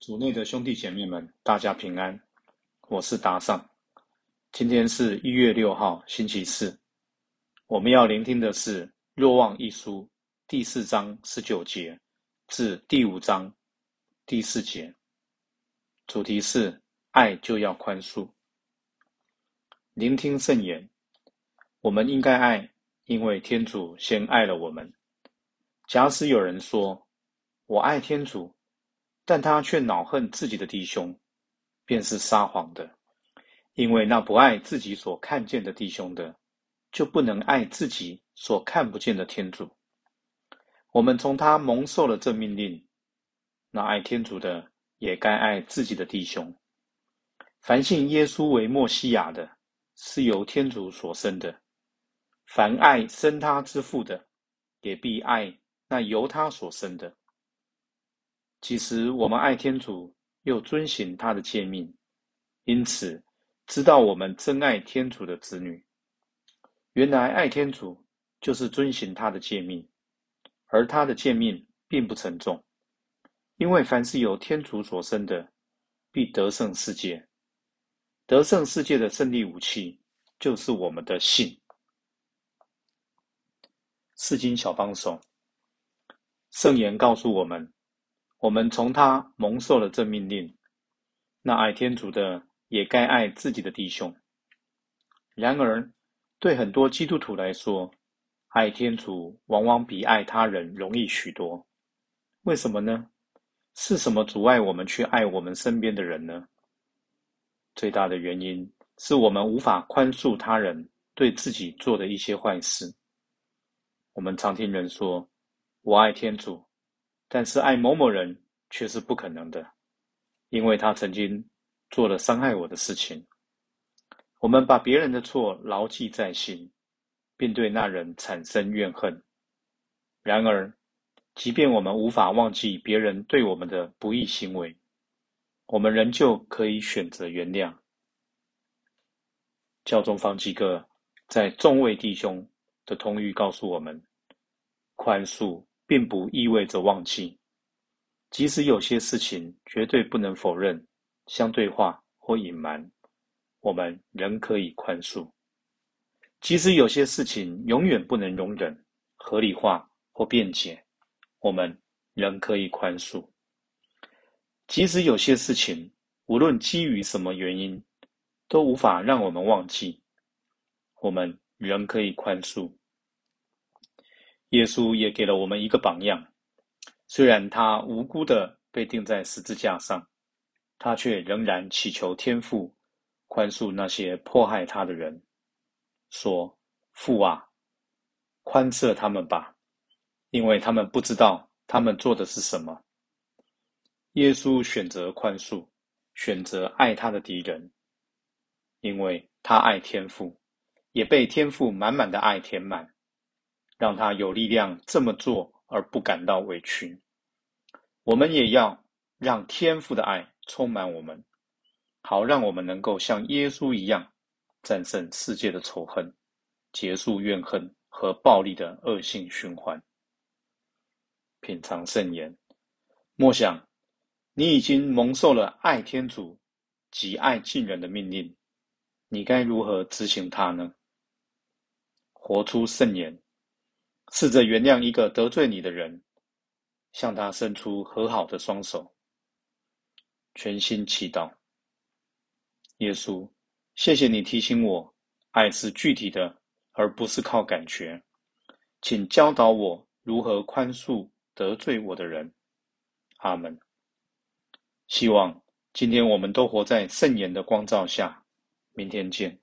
主内的兄弟姐妹们，大家平安。我是达尚。今天是一月六号，星期四。我们要聆听的是《若望一书》第四章十九节至第五章第四节。主题是爱就要宽恕。聆听圣言。我们应该爱，因为天主先爱了我们。假使有人说：“我爱天主。”但他却恼恨自己的弟兄，便是撒谎的，因为那不爱自己所看见的弟兄的，就不能爱自己所看不见的天主。我们从他蒙受了这命令，那爱天主的也该爱自己的弟兄。凡信耶稣为莫西亚的，是由天主所生的；凡爱生他之父的，也必爱那由他所生的。其实我们爱天主，又遵行他的诫命，因此知道我们真爱天主的子女。原来爱天主就是遵行他的诫命，而他的诫命并不沉重，因为凡是由天主所生的，必得胜世界。得胜世界的胜利武器，就是我们的信。四经小帮手，圣言告诉我们。我们从他蒙受了这命令，那爱天主的也该爱自己的弟兄。然而，对很多基督徒来说，爱天主往往比爱他人容易许多。为什么呢？是什么阻碍我们去爱我们身边的人呢？最大的原因是我们无法宽恕他人对自己做的一些坏事。我们常听人说：“我爱天主。”但是爱某某人却是不可能的，因为他曾经做了伤害我的事情。我们把别人的错牢记在心，并对那人产生怨恨。然而，即便我们无法忘记别人对我们的不义行为，我们仍旧可以选择原谅。教宗方济各在众位弟兄的通谕告诉我们：宽恕。并不意味着忘记，即使有些事情绝对不能否认、相对化或隐瞒，我们仍可以宽恕；即使有些事情永远不能容忍、合理化或辩解，我们仍可以宽恕；即使有些事情无论基于什么原因都无法让我们忘记，我们仍可以宽恕。耶稣也给了我们一个榜样，虽然他无辜的被钉在十字架上，他却仍然祈求天父宽恕那些迫害他的人，说：“父啊，宽赦他们吧，因为他们不知道他们做的是什么。”耶稣选择宽恕，选择爱他的敌人，因为他爱天父，也被天父满满的爱填满。让他有力量这么做而不感到委屈。我们也要让天父的爱充满我们，好让我们能够像耶稣一样战胜世界的仇恨，结束怨恨和暴力的恶性循环。品尝圣言，莫想你已经蒙受了爱天主及爱敬人的命令，你该如何执行它呢？活出圣言。试着原谅一个得罪你的人，向他伸出和好的双手，全心祈祷。耶稣，谢谢你提醒我，爱是具体的，而不是靠感觉。请教导我如何宽恕得罪我的人。阿门。希望今天我们都活在圣言的光照下。明天见。